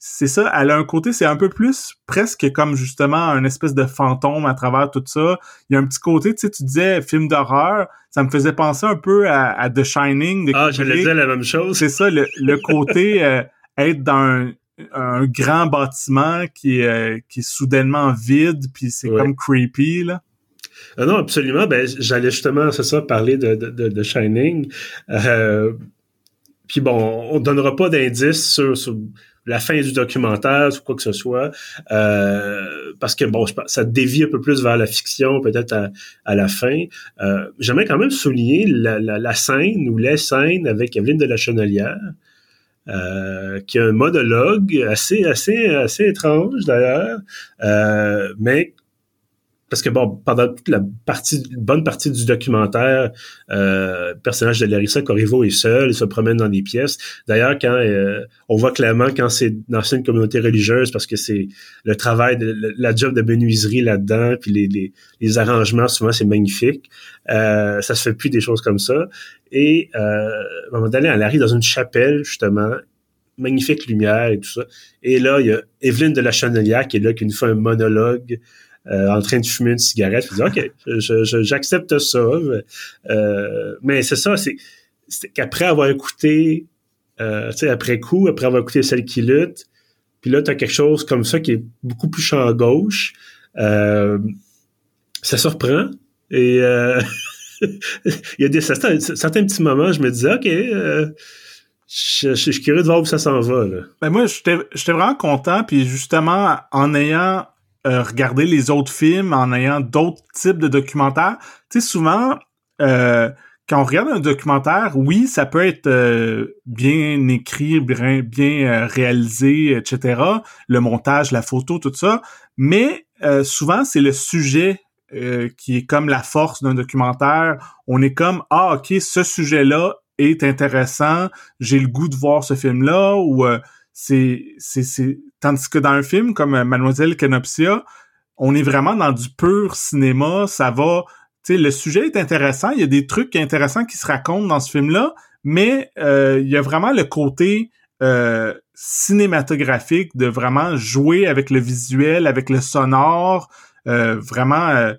c'est ça, elle a un côté, c'est un peu plus presque comme justement un espèce de fantôme à travers tout ça. Il y a un petit côté, tu sais, tu disais film d'horreur, ça me faisait penser un peu à, The Shining. ah, je disais la même chose. C'est ça, le, côté <laughs> euh, être dans un, grand bâtiment qui est, euh, qui est soudainement vide, puis c'est comme creepy, là. Ah non, absolument. Ben, j'allais justement, c'est ça, parler de, de, de Shining. Euh, puis bon, on donnera pas d'indices sur, sur la fin du documentaire ou quoi que ce soit, euh, parce que bon, ça dévie un peu plus vers la fiction peut-être à, la fin. Euh, J'aimerais quand même souligner la, la, scène ou les scènes avec Evelyne de la Chenelière. Euh, qui a un monologue assez assez assez étrange d'ailleurs, euh, mais parce que bon, pendant toute la partie, bonne partie du documentaire, euh, le personnage de Larissa Corriveau est seul, il se promène dans des pièces. D'ailleurs, quand euh, on voit clairement quand c'est dans une communauté religieuse, parce que c'est le travail, de, la job de menuiserie là-dedans, puis les, les, les, arrangements, souvent c'est magnifique. Euh, ça se fait plus des choses comme ça. Et euh, à un moment donné, elle arrive dans une chapelle justement magnifique lumière et tout ça. Et là, il y a Evelyne de la Chenelière qui est là, qui nous fait un monologue euh, en train de fumer une cigarette. Je dis, OK, j'accepte ça. Euh, mais c'est ça, c'est qu'après avoir écouté, euh, tu sais, après coup, après avoir écouté celle qui lutte, puis là, tu as quelque chose comme ça qui est beaucoup plus champ gauche. ça surprend. Et <laughs> il y a des certains, petits moments, je me disais, OK, je, je, suis curieux de voir où ça s'en va. Là. Ben moi, j'étais vraiment content, puis justement, en ayant euh, regarder les autres films en ayant d'autres types de documentaires. Tu sais, souvent, euh, quand on regarde un documentaire, oui, ça peut être euh, bien écrit, bien, réalisé, etc. Le montage, la photo, tout ça. Mais souvent, c'est le sujet qui est comme la force d'un documentaire. On est comme, ah, ok, ce sujet-là est intéressant, j'ai le goût de voir ce film-là, ou c'est, c'est, tandis que dans un film comme euh, Mademoiselle Canopsia, on est vraiment dans du pur cinéma, ça va, tu sais, le sujet est intéressant, il y a des trucs intéressants qui se racontent dans ce film-là, mais euh, il y a vraiment le côté euh, cinématographique de vraiment jouer avec le visuel, avec le sonore, vraiment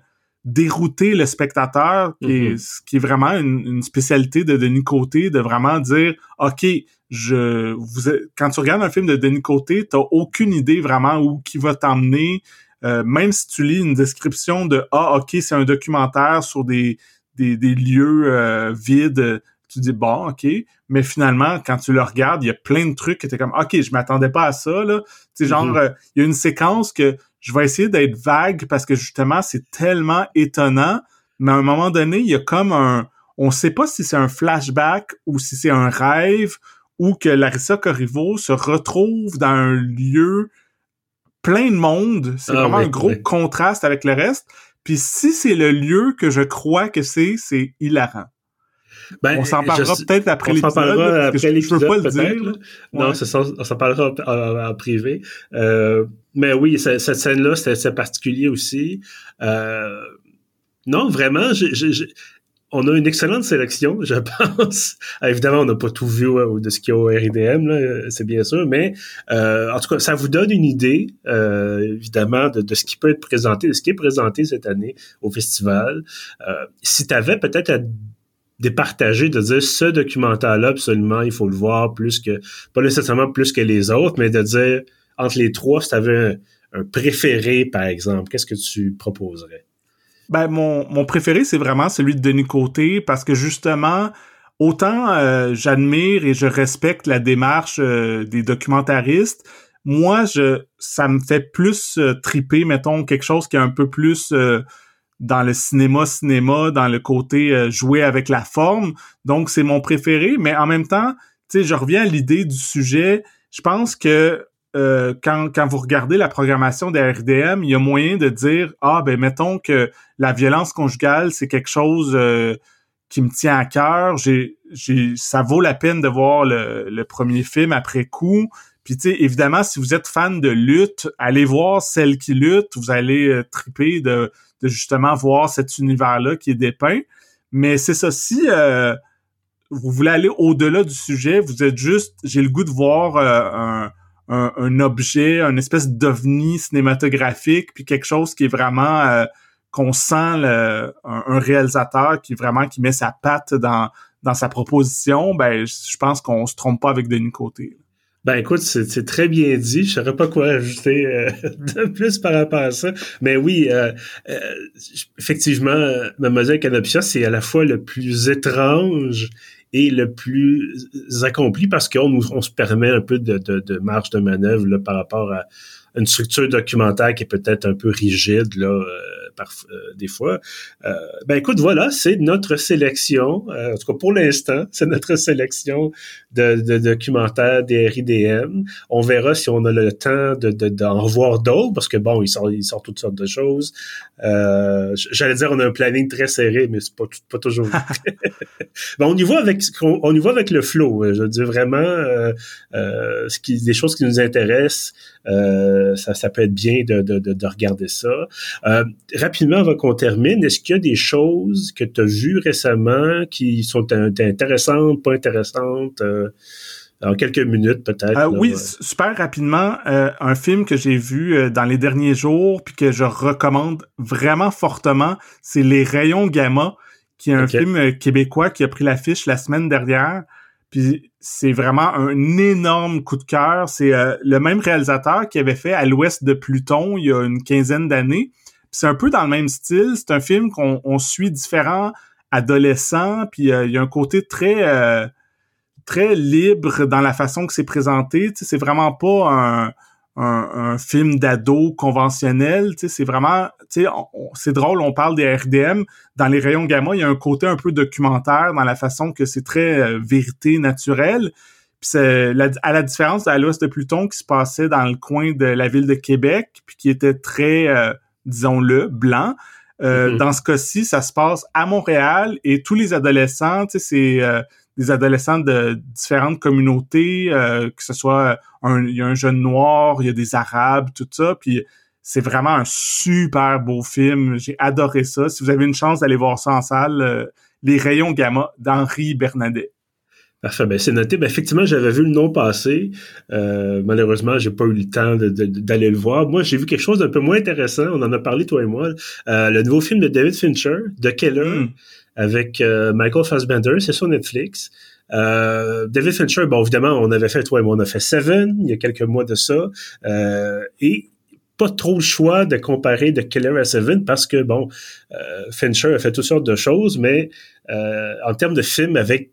dérouter le spectateur, qui, est, mm-hmm. qui est vraiment une, une, spécialité de Denis Côté, de vraiment dire, OK, je vous quand tu regardes un film de Denis Côté, t'as aucune idée vraiment où qui va t'emmener. Euh, même si tu lis une description de ah ok c'est un documentaire sur des des, des lieux euh, vides, tu dis bon ok, mais finalement quand tu le regardes, il y a plein de trucs que t'es comme ok je m'attendais pas à ça là. Tu sais genre mm-hmm. euh, il y a une séquence que je vais essayer d'être vague parce que justement c'est tellement étonnant, mais à un moment donné il y a comme un on sait pas si c'est un flashback ou si c'est un rêve où que Larissa Corriveau se retrouve dans un lieu plein de monde. C'est ah vraiment un gros contraste avec le reste. Puis si c'est le lieu que je crois que c'est, c'est hilarant. Ben, on s'en parlera peut-être après l'épisode. On s'en parlera après l'épisode. Je peux pas le dire. Non, ça, on s'en parlera en, privé. Euh, mais oui, cette, scène-là, c'est particulier aussi. Euh, non, vraiment, j'ai on a une excellente sélection, je <laughs> pense. Ah, évidemment, on n'a pas tout vu de ce qu'il y a au RIDM, c'est bien sûr, mais euh, en tout cas, ça vous donne une idée, euh, évidemment, de, ce qui peut être présenté, de ce qui est présenté cette année au festival. Euh, si tu avais peut-être à départager, de dire ce documentaire-là, absolument, il faut le voir plus que, pas nécessairement plus que les autres, mais de dire entre les trois, si tu avais un préféré, par exemple, qu'est-ce que tu proposerais? Ben, mon, mon préféré, c'est vraiment celui de Denis Côté parce que justement, autant euh, j'admire et je respecte la démarche euh, des documentaristes, moi, je ça me fait plus euh, triper, mettons, quelque chose qui est un peu plus dans le cinéma, cinéma, dans le côté jouer avec la forme. Donc, c'est mon préféré, mais en même temps, tu sais, je reviens à l'idée du sujet. Je pense que euh, quand, quand vous regardez la programmation des RDM, il y a moyen de dire ah ben mettons que la violence conjugale c'est quelque chose euh, qui me tient à cœur. J'ai, j'ai, ça vaut la peine de voir le, le premier film après coup. Puis tu sais, évidemment, si vous êtes fan de lutte, allez voir celle qui lutte. Vous allez euh, triper de, de justement voir cet univers-là qui est dépeint. Mais c'est ça, si euh, vous voulez aller au-delà du sujet, vous êtes juste, j'ai le goût de voir un, un, un, objet, une espèce d'ovni cinématographique, puis quelque chose qui est vraiment euh, qu'on sent le, un, réalisateur qui vraiment qui met sa patte dans dans sa proposition, ben je pense qu'on se trompe pas avec Denis Côté. Ben écoute, c'est très bien dit. Je saurais pas quoi ajouter euh, <laughs> de plus par rapport à ça. Mais oui, euh, euh, effectivement, Mademoiselle Canopia, c'est à la fois le plus étrange et le plus accompli parce qu'on on se permet un peu de, de, de marge de manœuvre là, par rapport à une structure documentaire qui est peut-être un peu rigide là, euh, par, euh, des fois. Euh, ben écoute, voilà, c'est notre sélection. en tout cas, pour l'instant, <laughs> c'est notre sélection de, de, documentaires des RIDM. On verra si on a le temps de, d'en revoir d'autres, parce que bon, il sort, il sort toutes sortes de choses. j'allais dire, on a un planning très serré, mais c'est pas, pas toujours <laughs> <laughs> ben, on y voit avec on, y voit avec le flow. Je veux dire vraiment, ce qui, des choses qui nous intéressent. Euh, ça, ça peut être bien de, de, de, regarder ça. Euh, rapidement, avant qu'on termine, est-ce qu'il y a des choses que tu as vues récemment qui sont intéressantes, pas intéressantes? Euh, en quelques minutes peut-être. oui, super rapidement, un film que j'ai vu dans les derniers jours puis que je recommande vraiment fortement, c'est Les Rayons Gamma, qui est un film québécois qui a pris l'affiche la semaine dernière. Puis c'est vraiment un énorme coup de cœur. C'est euh, le même réalisateur qui avait fait À l'ouest de Pluton il y a une quinzaine d'années. C'est un peu dans le même style. C'est un film qu'on suit différents adolescents. Puis euh, il y a un côté très euh, très libre dans la façon que c'est présenté. c'est vraiment pas un un, film d'ado conventionnel. C'est vraiment, c'est drôle, on parle des RDM. Dans les rayons gamma, il y a un côté un peu documentaire dans la façon que c'est très euh, vérité naturelle. Puis c'est à la différence de l'Ouest de Pluton qui se passait dans le coin de la ville de Québec, puis qui était très, euh, disons-le, blanc. Euh, mm-hmm. Dans ce cas-ci, ça se passe à Montréal et tous les adolescents, c'est des adolescents de différentes communautés, euh, que ce soit un, il y a un jeune noir, il y a des arabes, tout ça, puis c'est vraiment un super beau film. J'ai adoré ça. Si vous avez une chance d'aller voir ça en salle, euh, Les rayons gamma d'Henri Bernadet. Parfait, ben c'est noté. Ben effectivement, j'avais vu le nom passer. Euh, malheureusement, j'ai pas eu le temps d'aller le voir. Moi, j'ai vu quelque chose d'un peu moins intéressant. On en a parlé toi et moi. Euh, le nouveau film de David Fincher, The Killer. Hmm avec euh, Michael Fassbender, c'est sur Netflix. Euh, David Fincher, bon, évidemment, on avait fait, toi et moi, on a fait Seven il y a quelques mois de ça. Euh, et pas trop le choix de comparer The Killer à Seven parce que, bon, euh, Fincher a fait toutes sortes de choses, mais euh, en termes de film avec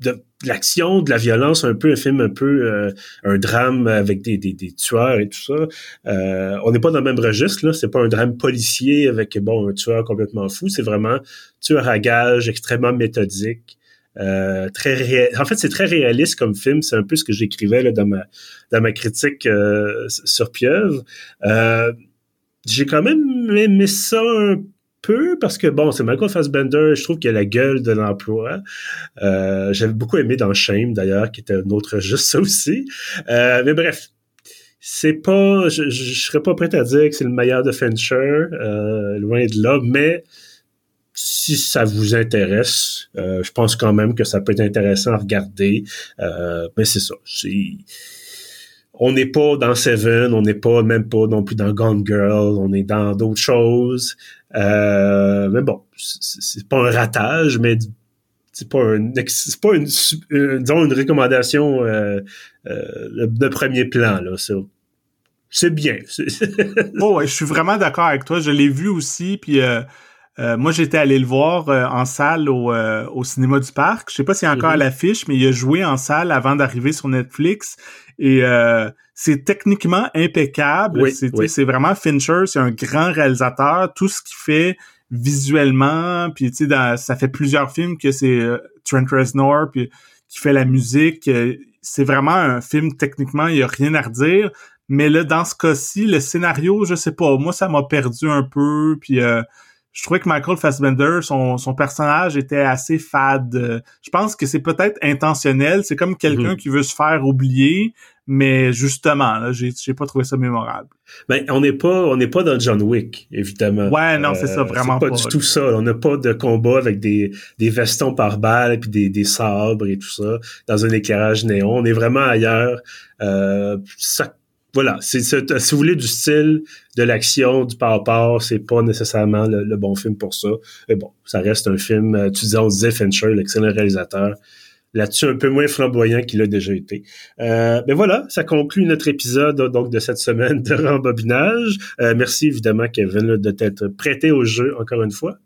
de, l'action, de la violence, un peu un film un peu euh, un drame avec des, des, des, tueurs et tout ça. Euh, on n'est pas dans le même registre là, c'est pas un drame policier avec bon un tueur complètement fou, c'est vraiment tueur à gage extrêmement méthodique. Euh, très réel... en fait c'est très réaliste comme film c'est un peu ce que j'écrivais dans ma dans ma critique sur Pieuvre j'ai quand même aimé ça un peu parce que bon, c'est Michael Fassbender, je trouve qu'il a la gueule de l'emploi. Euh, J'avais beaucoup aimé dans Shame d'ailleurs, qui était un autre juste ça aussi. Euh, mais bref, c'est pas, je, je, serais pas prêt à dire que c'est le meilleur de Fincher, euh, loin de là, mais si ça vous intéresse, euh, je pense quand même que ça peut être intéressant à regarder. Euh, mais c'est ça, on n'est pas dans Seven, on n'est pas même pas non plus dans Gone Girl, on est dans d'autres choses. Euh, mais bon, c'est pas un ratage, mais c'est pas un c'est pas une, disons une recommandation euh, euh, de premier plan là. C'est bien. <laughs> oh ouais, je suis vraiment d'accord avec toi. Je l'ai vu aussi, puis euh, moi, j'étais allé le voir euh, en salle au, euh, au, cinéma du parc. Je sais pas s'il est encore à mhm. l'affiche, mais il a joué en salle avant d'arriver sur Netflix. Et c'est techniquement impeccable. c'est vraiment Fincher, c'est un grand réalisateur. Tout ce qu'il fait visuellement, puis tu sais, ça fait plusieurs films que c'est Trent Reznor puis qui fait la musique. c'est vraiment un film techniquement, il y a rien à redire. Mais là, dans ce cas-ci, le scénario, je sais pas, moi ça m'a perdu un peu. Puis euh, je trouvais que Michael Fassbender, son, son personnage était assez fade. Je pense que c'est peut-être intentionnel. C'est comme quelqu'un mhm. qui veut se faire oublier, mais justement, là, j'ai, j'ai pas trouvé ça mémorable. Ben, on n'est pas, on n'est pas dans John Wick, évidemment. Ouais, non, c'est ça, euh, vraiment pas. pas du tout ça. On n'a pas de combat avec des, des vestons par balle puis des, des sabres et tout ça dans un éclairage néon. On est vraiment ailleurs. Euh, ça voilà, si vous voulez du style, de l'action, du par c'est pas nécessairement le, bon film pour ça. Mais bon, ça reste un film, euh, tu disais, on disait l'excellent réalisateur, là-dessus un peu moins flamboyant qu'il a déjà été. Euh, mais voilà, ça conclut notre épisode donc de cette semaine de rembobinage. Euh, merci évidemment Kevin de t'être prêté au jeu encore une fois.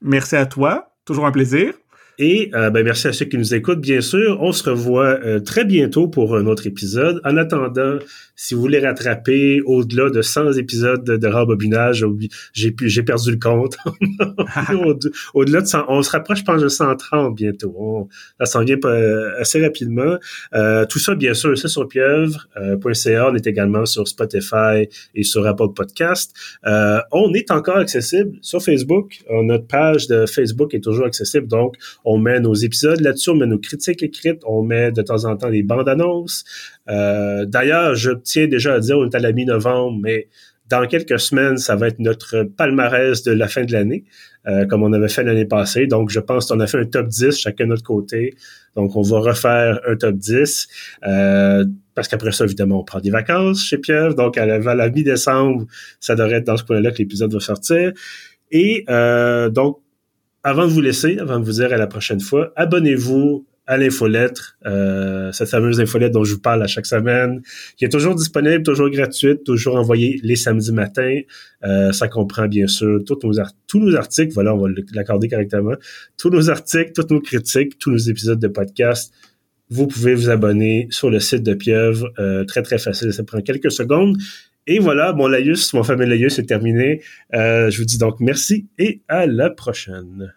Merci à toi, toujours un plaisir. Et euh, ben, merci à ceux qui nous écoutent, bien sûr. On se revoit euh, très bientôt pour un autre épisode. En attendant, si vous voulez rattraper au-delà de 100 épisodes de, de j'ai perdu le compte. <laughs> au-delà de 100, on se rapproche, je pense, de 130 bientôt. Ça s'en vient euh, assez rapidement. tout ça, bien sûr, c'est sur pieuvre.ca. on est également sur Spotify et sur Apple Podcast. on est encore accessible sur Facebook. Notre page de Facebook est toujours accessible, donc on met nos épisodes là-dessus, on met nos critiques écrites, on met de temps en temps des bandes annonces. Euh, d'ailleurs, je tiens déjà à dire, on est à la mi-novembre, mais dans quelques semaines, ça va être notre palmarès de la fin de l'année, euh, comme on avait fait l'année passée. Donc, je pense qu'on a fait un top 10 chacun de notre côté. Donc, on va refaire un top 10. Euh, parce qu'après ça, évidemment, on prend des vacances chez Pierre. Donc, à la, mi-décembre, ça devrait être dans ce coin-là que l'épisode va sortir. Et donc, avant de vous laisser, avant de vous dire à la prochaine fois, abonnez-vous à l'infolettre, euh, cette fameuse infolettre dont je vous parle à chaque semaine, qui est toujours disponible, toujours gratuite, toujours envoyée les samedis matins. Euh, ça comprend bien sûr tous nos, articles, voilà, on va l'accorder correctement, tous nos articles, toutes nos critiques, tous nos épisodes de podcast. Vous pouvez vous abonner sur le site de Pieuvre, euh, très très facile, ça prend quelques secondes. Et voilà, mon laïus, mon fameux laïus est terminé. Euh, je vous dis donc merci et à la prochaine.